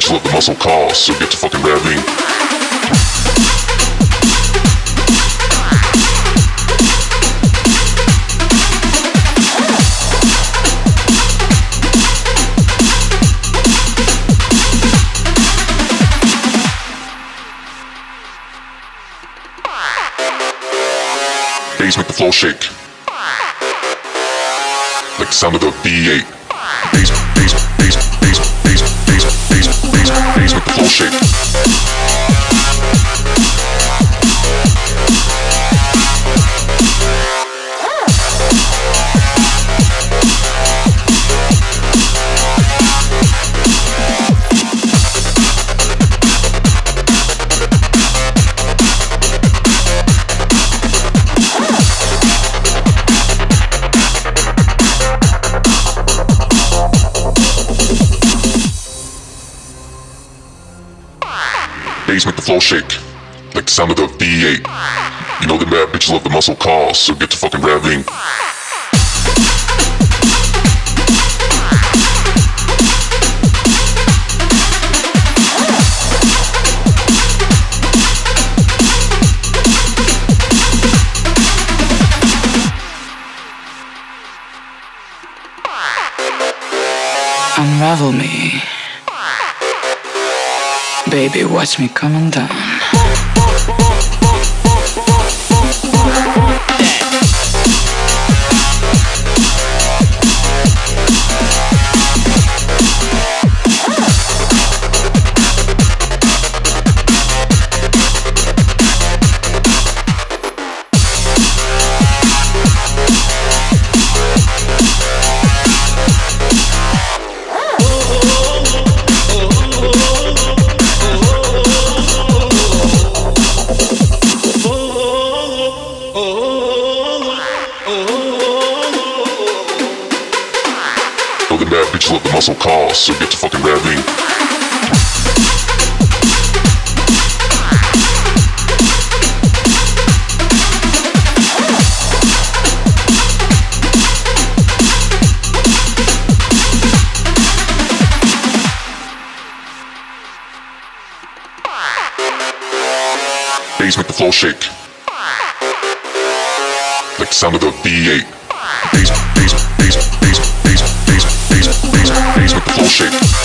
bitch let the muscle call, so get to fucking. Bass make the floor shake. Like the sound of the V8. Bass, bass, bass, bass, bass, bass, Facebook, Facebook, Facebook bullshit. Make the floor shake. Like the sound of the V8. You know the mad bitches love the muscle cars, so get to fucking rapping. Unravel me. Baby, watch me coming down. Mad bitches love the muscle call, so get to fucking. Bass make the floor shake. Like the sound of the V8. Bass, bass, bass, bass, facebook facebook with the full shape.